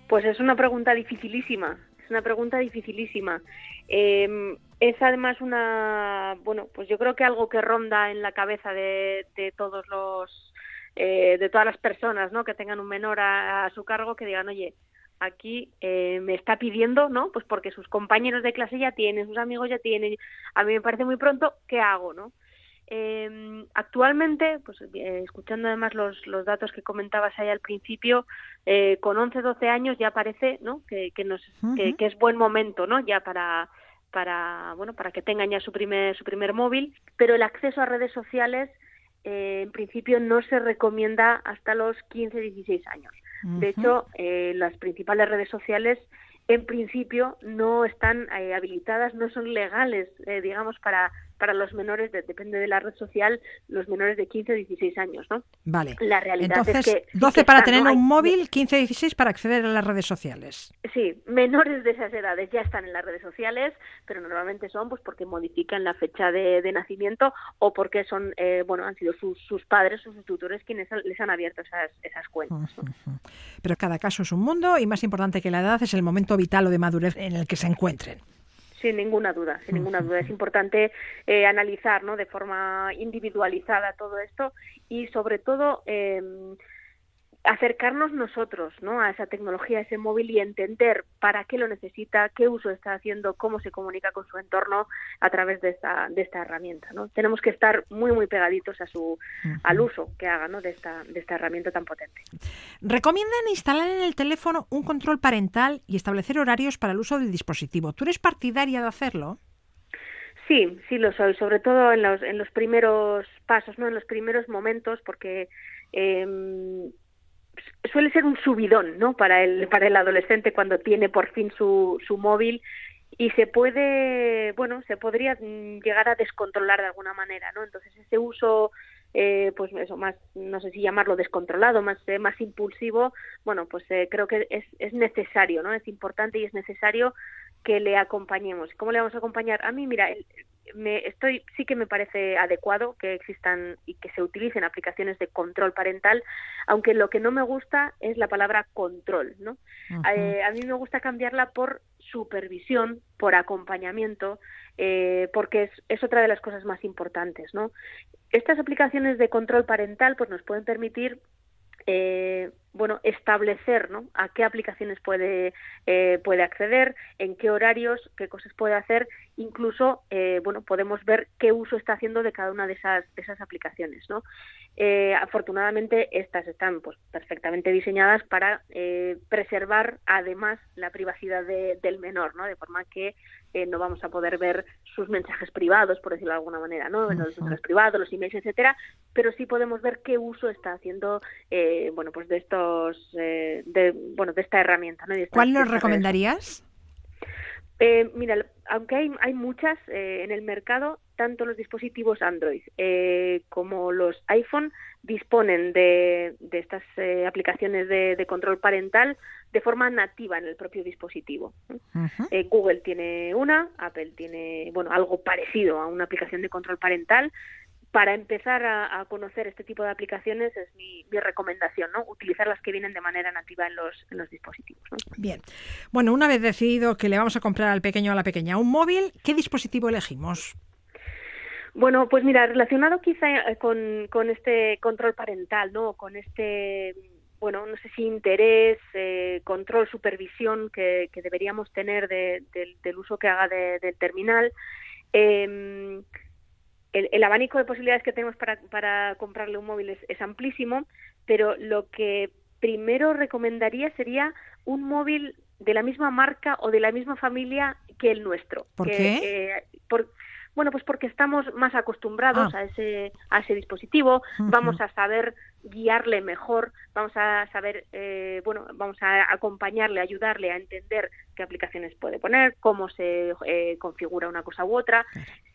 S6: Pues es una pregunta dificilísima, es una pregunta dificilísima. Em, es además una, bueno, pues yo creo que algo que ronda en la cabeza de, todos los, eh, de todas las personas, ¿no? Que tengan un menor a, su cargo, que digan, oye, aquí eh, me está pidiendo, ¿no? Pues porque sus compañeros de clase ya tienen, sus amigos ya tienen, a mí me parece muy pronto, ¿qué hago, no? Eh, actualmente, pues eh, escuchando además los, los datos que comentabas ahí al principio, eh, con 11, 12 años ya parece ¿no? que, que, nos, que, es buen momento ¿no? ya para, para, bueno, para que tengan ya su primer, su primer móvil, pero el acceso a redes sociales eh, en principio no se recomienda hasta los 15, 16 años. De hecho, eh, las principales redes sociales en principio no están habilitadas, no son legales, digamos, para para los menores, depende de la red social, los menores de 15 o 16 años, ¿no?
S2: Vale.
S6: La realidad
S2: Entonces,
S6: es que...
S2: 12 para tener un móvil, 15 16 para acceder a las redes sociales.
S6: Sí, menores de esas edades ya están en las redes sociales, pero normalmente son pues porque modifican la fecha de, nacimiento o porque son, eh, bueno, han sido sus, sus padres o sus tutores quienes les han abierto esas, esas cuentas.
S2: Pero cada caso es un mundo y más importante que la edad es el momento vital o de madurez en el que se encuentren.
S6: Sin ninguna duda, sin ninguna duda. Es importante eh, analizar ¿no? de forma individualizada todo esto y sobre todo eh, acercarnos nosotros ¿no? a esa tecnología, a ese móvil y entender para qué lo necesita, qué uso está haciendo, cómo se comunica con su entorno a través de esta, de esta herramienta. ¿no? Tenemos que estar muy, muy pegaditos a su, al uso que haga ¿no? de, esta, de esta herramienta tan potente.
S2: Recomiendan instalar en el teléfono un control parental y establecer horarios para el uso del dispositivo. ¿Tú eres partidaria de hacerlo?
S6: Sí, sí lo soy, sobre todo en los, en los primeros pasos, ¿no? en los primeros momentos, porque eh, suele ser un subidón, ¿no? Para el para el adolescente cuando tiene por fin su su móvil y se puede, bueno, se podría llegar a descontrolar de alguna manera, ¿no? Entonces ese uso eh, pues eso más no sé si llamarlo descontrolado más eh, más impulsivo bueno pues eh, creo que es, es necesario no es importante y es necesario que le acompañemos cómo le vamos a acompañar a mí mira el, me estoy sí que me parece adecuado que existan y que se utilicen aplicaciones de control parental, aunque lo que no me gusta es la palabra control, ¿no? Eh, a mí me gusta cambiarla por supervisión, por acompañamiento, eh, porque es, es, otra de las cosas más importantes, ¿no? Estas aplicaciones de control parental pues nos pueden permitir eh, bueno, establecer ¿no? a qué aplicaciones puede, eh, puede acceder, en qué horarios, qué cosas puede hacer, incluso eh, bueno, podemos ver qué uso está haciendo de cada una de esas, de esas aplicaciones. ¿no? Eh, afortunadamente, estas están pues, perfectamente diseñadas para preservar además la privacidad del menor, ¿no? de forma que no vamos a poder ver sus mensajes privados, por decirlo de alguna manera, ¿no? los mensajes privados, los emails, etcétera, pero sí podemos ver qué uso está haciendo bueno, pues de estos eh, de, bueno, de esta herramienta. ¿no?
S2: ¿Cuál nos recomendarías?
S6: Eh, mira, aunque hay, hay muchas eh, en el mercado, tanto los dispositivos Android como los iPhone disponen de, de estas aplicaciones de, control parental de forma nativa en el propio dispositivo. Google tiene una, Apple tiene bueno algo parecido a una aplicación de control parental para empezar a, conocer este tipo de aplicaciones es mi, recomendación, ¿no? Utilizar las que vienen de manera nativa en los, en los dispositivos.
S2: Bien. Bueno, una vez decidido que le vamos a comprar al pequeño o a la pequeña un móvil, ¿qué dispositivo elegimos?
S6: Bueno, pues mira, relacionado quizá eh, con, con este control parental, ¿no? Con este bueno, no sé si interés, eh, control, supervisión que, deberíamos tener del uso que haga del terminal. Eh, el, abanico de posibilidades que tenemos para, para comprarle un móvil es, amplísimo, pero lo que primero recomendaría sería un móvil de la misma marca o de la misma familia que el nuestro.
S2: ¿Por
S6: qué? por, bueno, pues porque estamos más acostumbrados ah. a ese a ese dispositivo, vamos a saber guiarle mejor, vamos a saber, eh, bueno, vamos a acompañarle, ayudarle a entender qué aplicaciones puede poner, cómo se eh, configura una cosa u otra.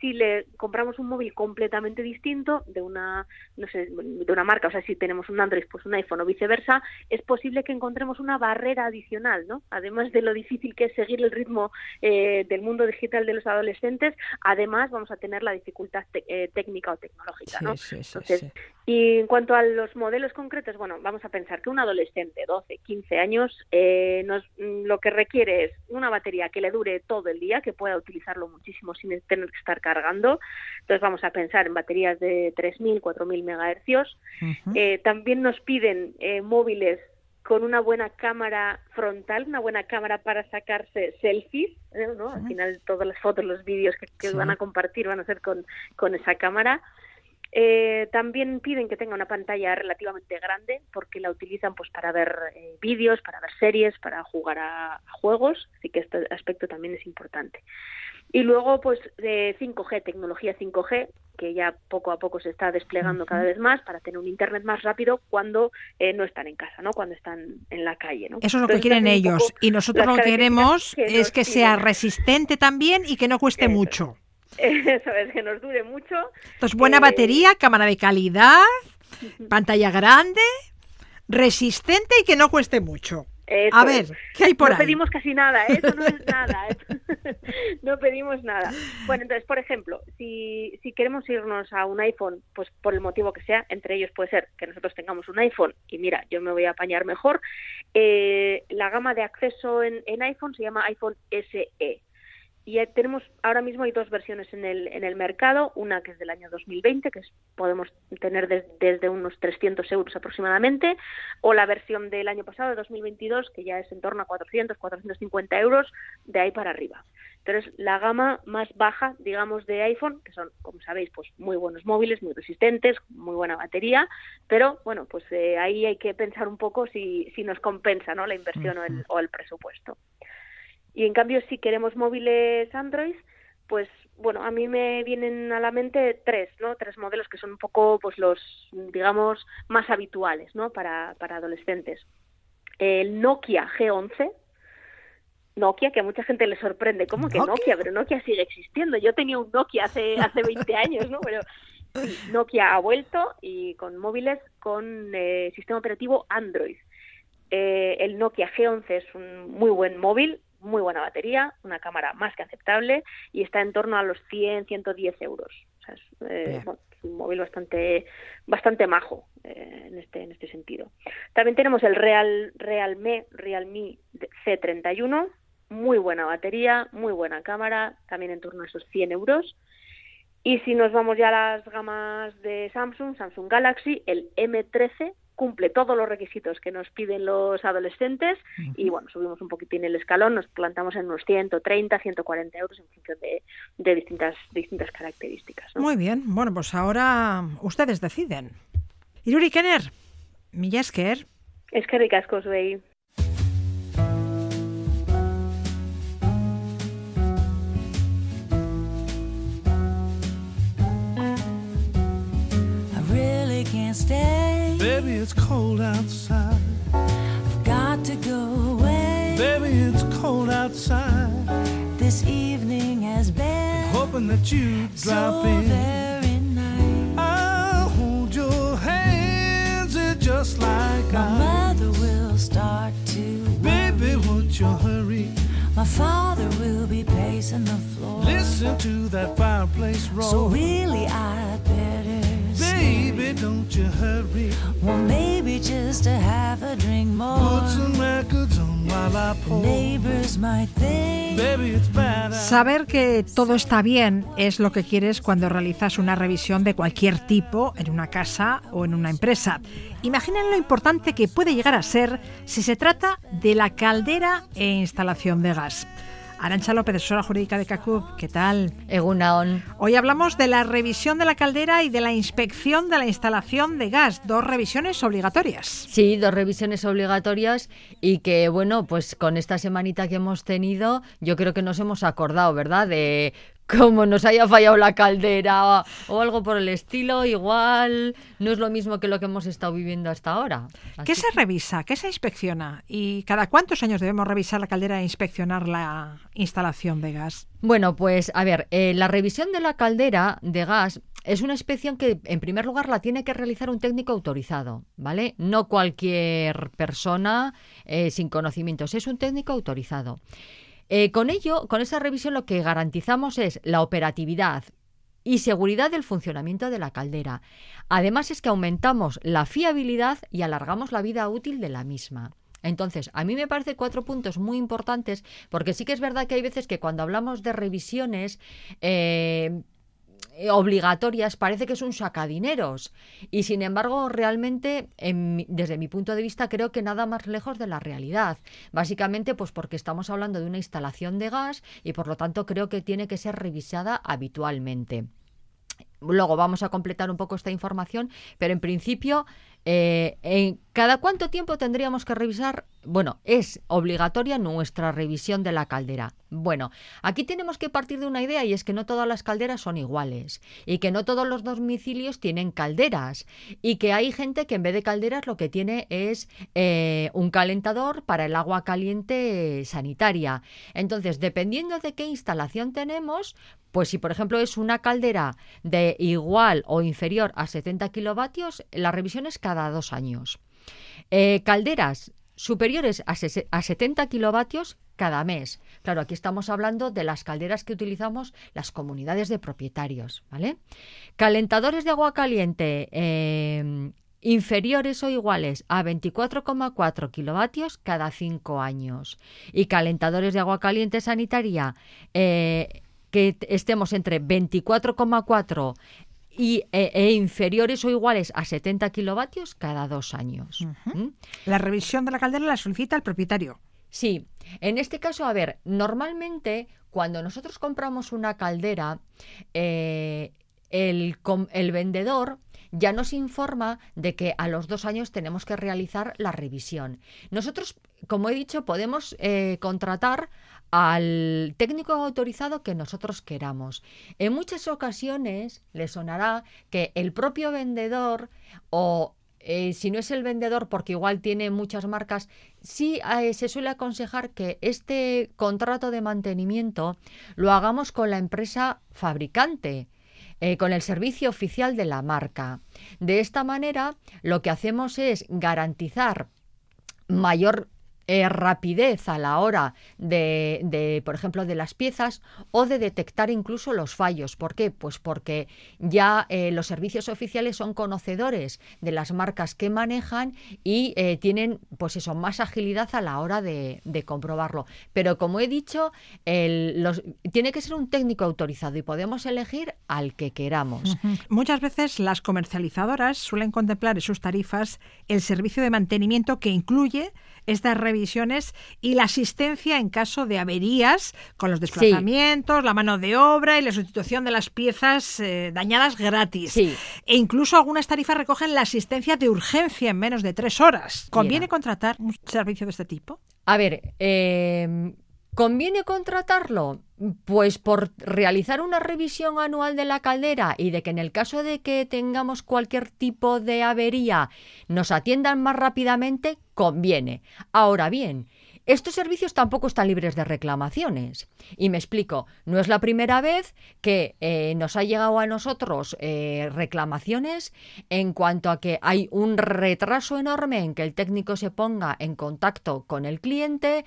S6: Si le compramos un móvil completamente distinto de una, no sé, de una marca, o sea, si tenemos un Android, pues un iPhone o viceversa, es posible que encontremos una barrera adicional, ¿no? Además de lo difícil que es seguir el ritmo eh, del mundo digital de los adolescentes, además vamos a tener la dificultad eh, técnica o tecnológica, ¿no? Entonces, y en cuanto a los modelos concretos, bueno, vamos a pensar que un adolescente, 12, 15 años, eh, nos, mm, lo que requiere es una batería que le dure todo el día, que pueda utilizarlo muchísimo sin tener que estar cargando. Entonces vamos a pensar en baterías de 3.000, 4.000 megahercios. eh, también nos piden eh, móviles con una buena cámara frontal, una buena cámara para sacarse selfies, ¿eh? ¿no? Al final todas las fotos, los vídeos que, que van a compartir van a ser con, con esa cámara. Eh, también piden que tenga una pantalla relativamente grande porque la utilizan pues para ver eh, vídeos, para ver series, para jugar a, a, juegos, así que este aspecto también es importante. Y luego pues de 5G, tecnología 5G, que ya poco a poco se está desplegando cada vez más para tener un internet más rápido cuando eh, no están en casa, ¿no? Cuando están en la calle, ¿no?
S2: Eso es lo Entonces, que quieren ellos y nosotros lo que queremos que es que sea resistente también y que no cueste
S6: Eso.
S2: mucho.
S6: Eso es, que nos dure mucho.
S2: Entonces, buena eh... batería, cámara de calidad, pantalla grande, resistente y que no cueste mucho.
S6: Eso
S2: a ver, ¿qué hay por
S6: no
S2: ahí?
S6: No pedimos casi nada, ¿eh? eso no es nada. no pedimos nada. Bueno, entonces, por ejemplo, si, si queremos irnos a un iPhone, pues por el motivo que sea, entre ellos puede ser que nosotros tengamos un iPhone y mira, yo me voy a apañar mejor, eh, la gama de acceso en, en iPhone se llama iPhone SE y tenemos ahora mismo hay dos versiones en el en el mercado. Una que es del año 2020 que es, podemos tener des, desde unos 300 euros aproximadamente. O la versión del año pasado de 2022 que ya es en torno a 400 450 euros de ahí para arriba. Entonces la gama más baja digamos de iPhone que son como sabéis pues muy buenos móviles muy resistentes muy buena batería. Pero bueno pues eh, ahí hay que pensar un poco si si nos compensa no la inversión uh -huh. o, el, o el presupuesto y en cambio, si queremos móviles Android, pues bueno, a mí me vienen a la mente tres, ¿no? Tres modelos que son un poco, pues los, digamos, más habituales, ¿no? Para, para adolescentes. El Nokia G11, Nokia, que a mucha gente le sorprende, ¿cómo que Nokia? Nokia? Pero Nokia sigue existiendo. Yo tenía un Nokia hace, hace 20 años, ¿no? Pero sí, Nokia ha vuelto y con móviles con eh, sistema operativo Android. Eh, el Nokia G11 es un muy buen móvil, muy buena batería, una cámara más que aceptable y está en torno a los 100, 110 euros. O sea, es, eh, bueno, es un móvil bastante bastante majo eh, en este en este sentido. También tenemos el Real Realme Realme C31, muy buena batería, muy buena cámara, también en torno a esos 100 euros. Y si nos vamos ya a las gamas de Samsung, Samsung Galaxy, el M13 cumple todos los requisitos que nos piden los adolescentes uh -huh. y bueno, subimos un poquitín el escalón, nos plantamos en unos 130, 140 euros en función de, de distintas, distintas características. ¿no?
S2: Muy bien, bueno, pues ahora ustedes deciden. Iruri Kenner, mila esker.
S6: Eskerrik asko zuei.
S7: It's cold outside.
S8: I've got to go away.
S7: Baby, it's cold outside.
S8: This evening has been
S7: hoping that you drop
S8: so
S7: in.
S8: very nice.
S7: I'll hold your hands eh, just like
S8: My
S7: I.
S8: mother will start to
S7: Baby,
S8: worry.
S7: won't you hurry?
S8: My father will be pacing the floor.
S7: Listen to that fireplace roar.
S8: So really, I'd better.
S7: Baby, don't you hurry.
S8: Well, maybe just to have a drink more.
S7: Put some records on while I
S8: The
S7: pour.
S8: neighbors might think.
S7: Baby, it's bad. out.
S2: Saber que todo está bien es lo que quieres cuando realizas una revisión de cualquier tipo en una casa o en una empresa. Imaginen lo importante que puede llegar a ser si se trata de la caldera e instalación de gas. Arancha López, asesora jurídica de CACUB, ¿qué tal?
S9: Egunaon.
S2: Hoy hablamos de la revisión de la caldera y de la inspección de la instalación de gas, dos revisiones obligatorias.
S9: Sí, dos revisiones obligatorias y que, bueno, pues con esta semanita que hemos tenido, yo creo que nos hemos acordado, ¿verdad? De como nos haya fallado la caldera o, o algo por el estilo, igual no es lo mismo que lo que hemos estado viviendo hasta ahora.
S2: ¿Qué se revisa? ¿Qué se inspecciona? ¿Y cada cuántos años debemos revisar la caldera e inspeccionar la instalación de gas?
S9: Bueno, pues a ver, eh, la revisión de la caldera de gas es una inspección que en primer lugar la tiene que realizar un técnico autorizado, ¿vale? No cualquier persona eh, sin conocimientos, es un técnico autorizado. Eh, con ello, con esa revisión lo que garantizamos es la operatividad y seguridad del funcionamiento de la caldera. Además es que aumentamos la fiabilidad y alargamos la vida útil de la misma. Entonces, a mí me parece cuatro puntos muy importantes, porque sí que es verdad que hay veces que cuando hablamos de revisiones eh, obligatorias parece que es un sacadineros. Y sin embargo, realmente, en desde mi punto de vista, creo que nada más lejos de la realidad. Básicamente, pues porque estamos hablando de una instalación de gas y por lo tanto creo que tiene que ser revisada habitualmente. Luego vamos a completar un poco esta información, pero en principio, eh, en ¿cada cuánto tiempo tendríamos que revisar? Bueno, es obligatoria nuestra revisión de la caldera. Bueno, aquí tenemos que partir de una idea y es que no todas las calderas son iguales y que no todos los domicilios tienen calderas y que hay gente que en vez de calderas lo que tiene es eh, un calentador para el agua caliente sanitaria. Entonces, dependiendo de qué instalación tenemos, pues si por ejemplo es una caldera de igual o inferior a 70 kilovatios, la revisión es cada dos años. Eh, calderas superiores a, ses- a 70 kilovatios cada mes. Claro, aquí estamos hablando de las calderas que utilizamos las comunidades de propietarios, ¿vale? Calentadores de agua caliente eh, inferiores o iguales a 24,4 kilovatios cada cinco años. Y calentadores de agua caliente sanitaria eh, que estemos entre 24,4 y, e, e inferiores o iguales a 70 kilovatios cada dos años. ¿Mm?
S2: La revisión de la caldera la solicita el propietario.
S9: Sí, en este caso, a ver, normalmente cuando nosotros compramos una caldera, eh, el, vendedor ya nos informa de que a los dos años tenemos que realizar la revisión. Nosotros, como he dicho, podemos eh, contratar al técnico autorizado que nosotros queramos. En muchas ocasiones le sonará que el propio vendedor o eh, si no es el vendedor, porque igual tiene muchas marcas, sí eh, se suele aconsejar que este contrato de mantenimiento lo hagamos con la empresa fabricante. eh, con el servicio oficial de la marca. De esta manera, lo que hacemos es garantizar mayor eh, rapidez a la hora de, por ejemplo, de las piezas o de detectar incluso los fallos. ¿Por qué? Pues porque ya eh, los servicios oficiales son conocedores de las marcas que manejan y eh, tienen, pues eso, más agilidad a la hora de, comprobarlo. Pero como he dicho, los- tiene que ser un técnico autorizado y podemos elegir al que queramos.
S2: Muchas veces las comercializadoras suelen contemplar en sus tarifas el servicio de mantenimiento que incluye estas revisiones y la asistencia en caso de averías con los desplazamientos, la mano de obra y la sustitución de las piezas eh, dañadas gratis.
S9: Sí.
S2: E incluso algunas tarifas recogen la asistencia de urgencia en menos de tres horas. ¿Conviene
S9: Mira.
S2: contratar un servicio de este tipo?
S9: A ver, eh, ¿conviene contratarlo? Pues por realizar una revisión anual de la caldera y de que en el caso de que tengamos cualquier tipo de avería nos atiendan más rápidamente, conviene. Ahora bien, estos servicios tampoco están libres de reclamaciones. Y me explico, no es la primera vez que eh, nos ha llegado a nosotros eh, reclamaciones en cuanto a que hay un retraso enorme en que el técnico se ponga en contacto con el cliente,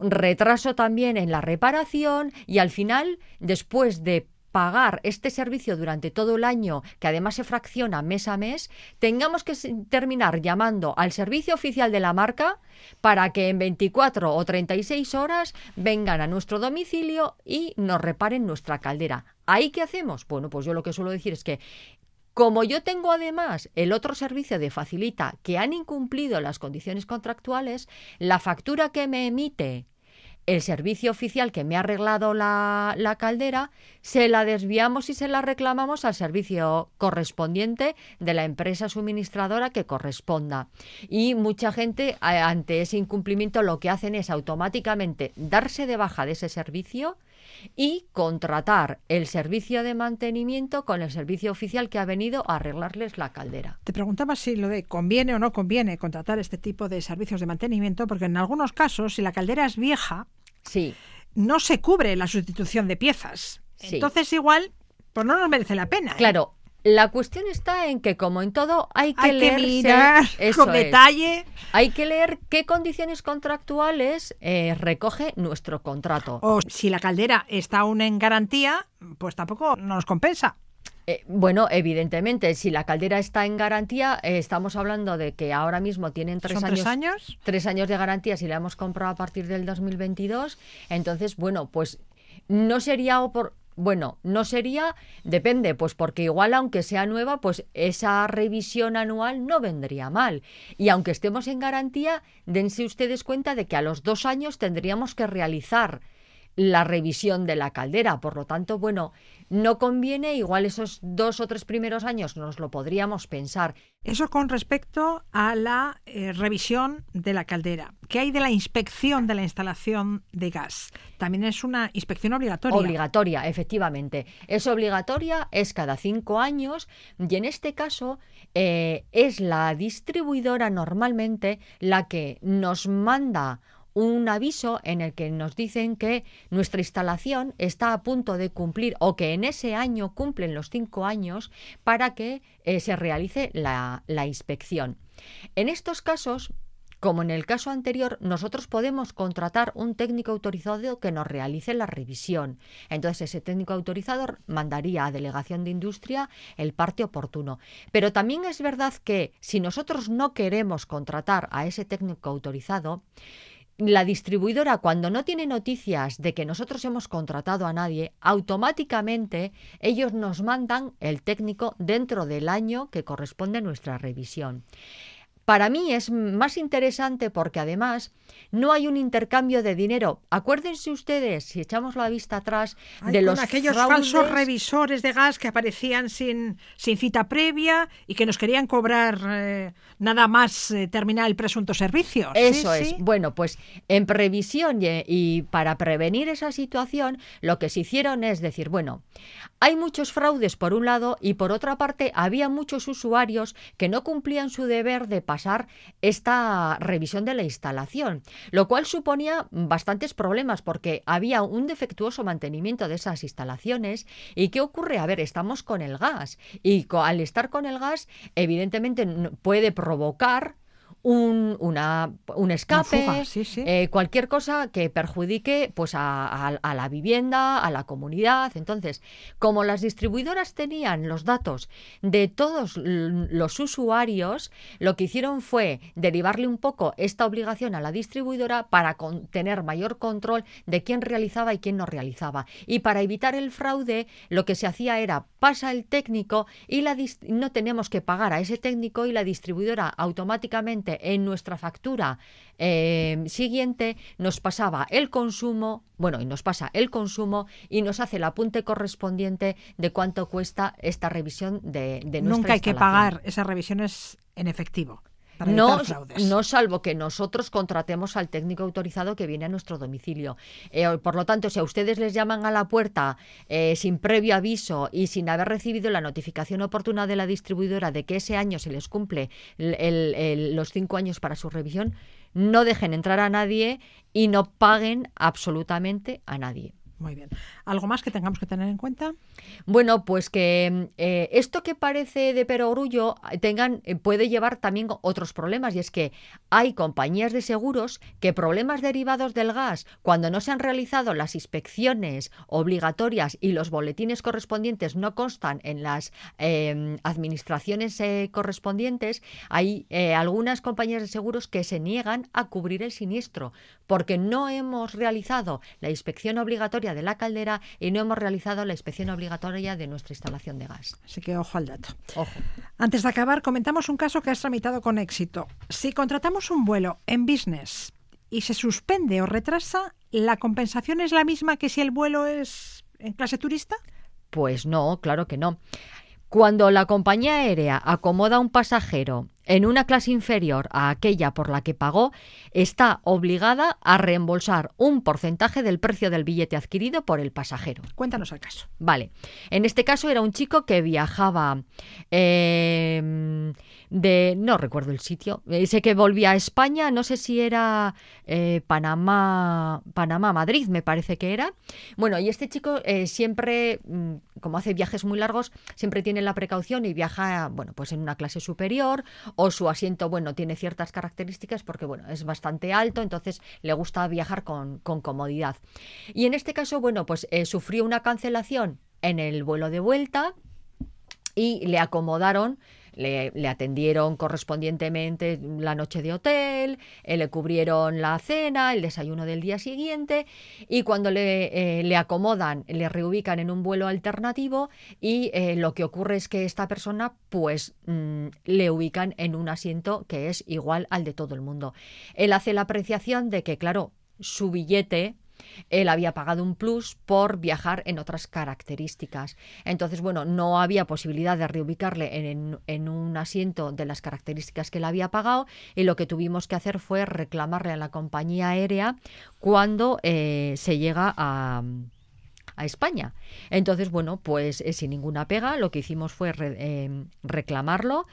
S9: retraso también en la reparación y al final, después de pagar este servicio durante todo el año, que además se fracciona mes a mes, tengamos que terminar llamando al servicio oficial de la marca para que en 24 o 36 horas vengan a nuestro domicilio y nos reparen nuestra caldera. ¿Ahí qué hacemos? Bueno, pues yo lo que suelo decir es que como yo tengo además el otro servicio de Facilita que han incumplido las condiciones contractuales, la factura que me emite el servicio oficial que me ha arreglado la, caldera se la desviamos y se la reclamamos al servicio correspondiente de la empresa suministradora que corresponda. Y mucha gente ante ese incumplimiento lo que hacen es automáticamente darse de baja de ese servicio y contratar el servicio de mantenimiento con el servicio oficial que ha venido a arreglarles la caldera.
S2: Te preguntaba si lo de conviene o no conviene contratar este tipo de servicios de mantenimiento, porque en algunos casos, si la caldera es vieja,
S9: Sí,
S2: no se cubre la sustitución de piezas.
S9: Sí.
S2: Entonces, igual, pues no nos merece la pena. ¿eh?
S9: claro. La cuestión está en que, como en todo, hay que
S2: Hay que mirar
S9: eso
S2: con
S9: es.
S2: detalle.
S9: Hay que leer qué condiciones contractuales eh, recoge nuestro contrato.
S2: O si la caldera está aún en garantía, pues tampoco nos compensa.
S9: Eh, bueno, evidentemente, si la caldera está en garantía, eh, estamos hablando de que ahora mismo tienen tres
S2: ¿Son
S9: años,
S2: tres años?
S9: tres años de garantía si la hemos comprado a partir del 2022. Entonces, bueno, pues no sería o por bueno, no sería, depende, pues porque igual aunque sea nueva, pues esa revisión anual no vendría mal. Y aunque estemos en garantía, dense ustedes cuenta de que a los dos años tendríamos que realizar la revisión de la caldera. Por lo tanto, bueno, no conviene, igual esos dos o tres primeros años nos lo podríamos pensar.
S2: Eso con respecto a la eh, revisión de la caldera. ¿Qué hay de la inspección de la instalación de gas? También es una inspección obligatoria.
S9: Obligatoria, efectivamente. Es obligatoria, es cada cinco años y en este caso eh, es la distribuidora normalmente la que nos manda un aviso en el que nos dicen que nuestra instalación está a punto de cumplir o que en ese año cumplen los cinco años para que eh, se realice la, la inspección. En estos casos, como en el caso anterior, nosotros podemos contratar un técnico autorizado que nos realice la revisión. Entonces, ese técnico autorizado mandaría a Delegación de Industria el parte oportuno. Pero también es verdad que si nosotros no queremos contratar a ese técnico autorizado, la distribuidora, cuando no tiene noticias de que nosotros hemos contratado a nadie, automáticamente ellos nos mandan el técnico dentro del año que corresponde a nuestra revisión. Para mí es más interesante porque además no hay un intercambio de dinero. Acuérdense ustedes, si echamos la vista atrás,
S2: Ay,
S9: de
S2: con
S9: los
S2: aquellos
S9: fraudes-
S2: falsos revisores de gas que aparecían sin, sin cita previa y que nos querían cobrar eh, nada más eh, terminar el presunto servicio. Sí,
S9: Eso es.
S2: sí.
S9: Bueno, pues en previsión y, y para prevenir esa situación, lo que se hicieron es decir, bueno, hay muchos fraudes por un lado y por otra parte había muchos usuarios que no cumplían su deber de pasar esta revisión de la instalación, lo cual suponía bastantes problemas porque había un defectuoso mantenimiento de esas instalaciones y ¿qué ocurre? A ver, estamos con el gas y al estar con el gas, evidentemente puede provocar un, una, un escape,
S2: fuga, sí, sí.
S9: eh, cualquier cosa que perjudique pues a, a- a la vivienda, a la comunidad. Entonces, como las distribuidoras tenían los datos de todos los usuarios, lo que hicieron fue derivarle un poco esta obligación a la distribuidora para con- tener mayor control de quién realizaba y quién no realizaba. Y para evitar el fraude, lo que se hacía era pasa el técnico y la no tenemos que pagar a ese técnico y la distribuidora automáticamente en nuestra factura eh, siguiente nos pasaba el consumo, bueno, y nos pasa el consumo y nos hace el apunte correspondiente de cuánto cuesta esta revisión de, de nuestra
S2: Nunca hay que pagar esas revisiones en efectivo. Para
S9: No,
S2: fraudes.
S9: no salvo que nosotros contratemos al técnico autorizado que viene a nuestro domicilio. Eh, por lo tanto, si a ustedes les llaman a la puerta eh, sin previo aviso y sin haber recibido la notificación oportuna de la distribuidora de que ese año se les cumple el- el- el- los cinco años para su revisión, no dejen entrar a nadie y no paguen absolutamente a nadie.
S2: Muy bien. ¿Algo más que tengamos que tener en cuenta?
S9: Bueno, pues que eh, esto que parece de perogrullo eh, tengan, eh, puede llevar también otros problemas, y es que hay compañías de seguros que problemas derivados del gas, cuando no se han realizado las inspecciones obligatorias y los boletines correspondientes no constan en las eh, administraciones eh, correspondientes, hay algunas compañías de seguros que se niegan a cubrir el siniestro porque no hemos realizado la inspección obligatoria de la caldera y no hemos realizado la inspección obligatoria de nuestra instalación de gas.
S2: Así que ojo al dato.
S9: Ojo.
S2: Antes de acabar, comentamos un caso que has tramitado con éxito. Si contratamos un vuelo en business y se suspende o retrasa, ¿la compensación es la misma que si el vuelo es en clase turista?
S9: Pues no, claro que no. Cuando la compañía aérea acomoda a un pasajero en una clase inferior a aquella por la que pagó, está obligada a reembolsar un porcentaje del precio del billete adquirido por el pasajero.
S2: Cuéntanos el caso.
S9: Vale. En este caso era un chico que viajaba eh, de. No recuerdo el sitio. eh, sé que volvía a España. No sé si era eh, Panamá. Panamá, Madrid, me parece que era. Bueno, y este chico eh, siempre, mm, como hace viajes muy largos, siempre tiene la precaución y viaja, bueno, pues en una clase superior o su asiento, bueno, tiene ciertas características porque, bueno, es bastante alto, entonces le gusta viajar con, comodidad. Y en este caso, bueno, pues sufrió una cancelación en el vuelo de vuelta y le acomodaron, le, atendieron correspondientemente la noche de hotel, eh, le cubrieron la cena, el desayuno del día siguiente y cuando le, eh, le acomodan, le reubican en un vuelo alternativo y eh, lo que ocurre es que esta persona pues mm, le ubican en un asiento que es igual al de todo el mundo. Él hace la apreciación de que, claro, su billete él había pagado un plus por viajar en otras características. Entonces, bueno, no había posibilidad de reubicarle en, un asiento de las características que él había pagado y lo que tuvimos que hacer fue reclamarle a la compañía aérea cuando eh, se llega a a España. Entonces, bueno, pues eh, sin ninguna pega, lo que hicimos fue eh, reclamarlo,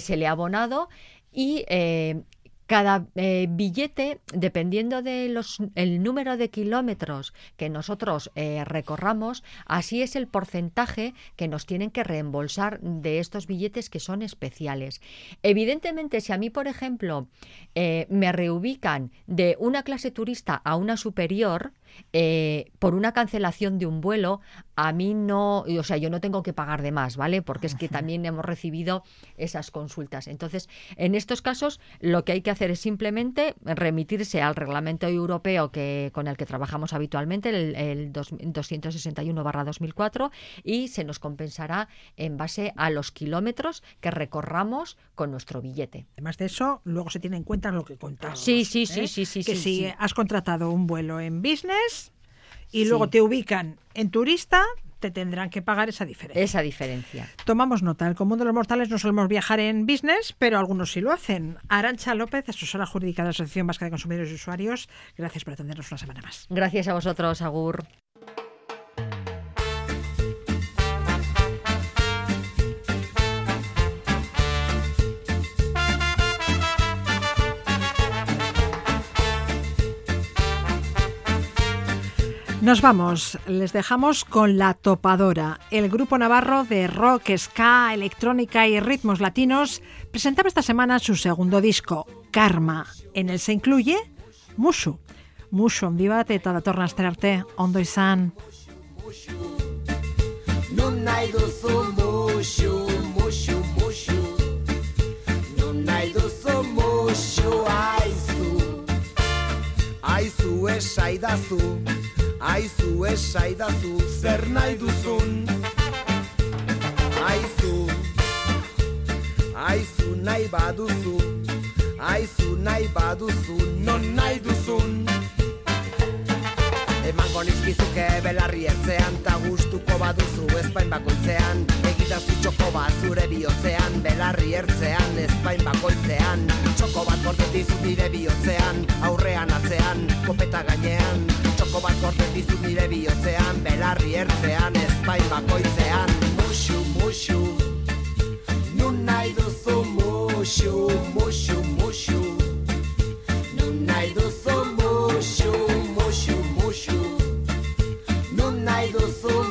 S9: se le ha abonado y cada eh, billete, dependiendo del número de kilómetros que nosotros eh, recorramos, así es el porcentaje que nos tienen que reembolsar de estos billetes que son especiales. Evidentemente, si a mí, por ejemplo, eh, me reubican de una clase turista a una superior, eh, por una cancelación de un vuelo, a mí no, o sea, yo no tengo que pagar de más, ¿vale? Porque es que también hemos recibido esas consultas. Entonces, en estos casos, lo que hay que hacer es simplemente remitirse al reglamento europeo que, con el que trabajamos habitualmente, el, el dos- 261-2004, y se nos compensará en base a los kilómetros que recorramos con nuestro billete.
S2: Además de eso, luego se tiene en cuenta lo que contábamos.
S9: Sí, sí, sí,
S2: ¿eh?
S9: sí, sí,
S2: Que
S9: sí,
S2: si
S9: sí.
S2: has contratado un vuelo en business y
S9: Sí.
S2: luego te ubican en turista, te tendrán que pagar esa diferencia.
S9: Esa diferencia.
S2: Tomamos nota, el común de los mortales no solemos viajar en business, pero algunos sí lo hacen. Arancha López, asesora jurídica de la Asociación Vasca de Consumidores y Usuarios, gracias por atendernos una semana más.
S9: Gracias a vosotros, Agur.
S2: Nos vamos, les dejamos con La Topadora. El grupo navarro de rock, ska, electrónica y ritmos latinos presentaba esta semana su segundo disco, Karma. En él se incluye. Mushu handi bat eta datorren arte ondo izan.
S10: Non nahi duzu musu, musu, musu musu, aizu aizu esaidazu Zer nahi duzun? Aizu, aizu nahi baduzu Aizu nahi baduzu, non nahi duzun? Emango nizkizuke belarri ertzean Ta gustuko baduzu ezpain bakoitzean. Egitazu txoko bat zure bihotzean Belarri ertzean ezpain bakoitzean. Txoko bat gorde dizu nire bihotzean Aurrean atzean, kopeta gainean Banko bat korten dizut nire bihotzean Belarri ertzean, espain bakoitzean. Muxu, muxu Nun nahi duzu muxu Muxu, muxu. Nun nahi duzu muxu Muxu, muxu. Nun nahi duzu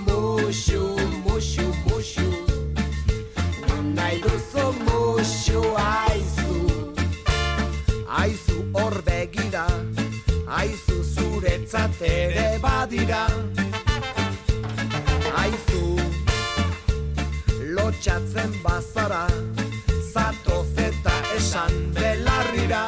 S10: badira Aizu lotxatzen bazara Zatoz eta esan belarrira.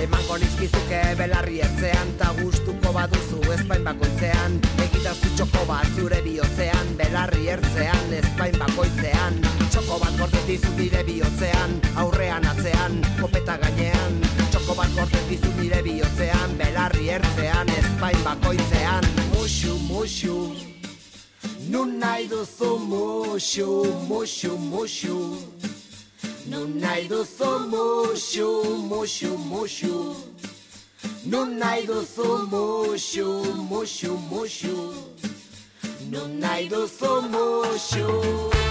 S10: Emango nizkizuke belarri ertzean Ta gustuko baduzu ezpain bakoitzean. Egitazu txoko bat zure bihotzean Belarri ertzean ezpain bakoitzean. Txoko bat gordet dizu nire bihotzean ezpain bakoitzean. Muxu, muxu Nun nahi duzu muxu, muxu, muxu Nun nahi duzu muxu, muxu, muxu Nun nahi duzu muxu, muxu, muxu Nun nahi duzu Muxu,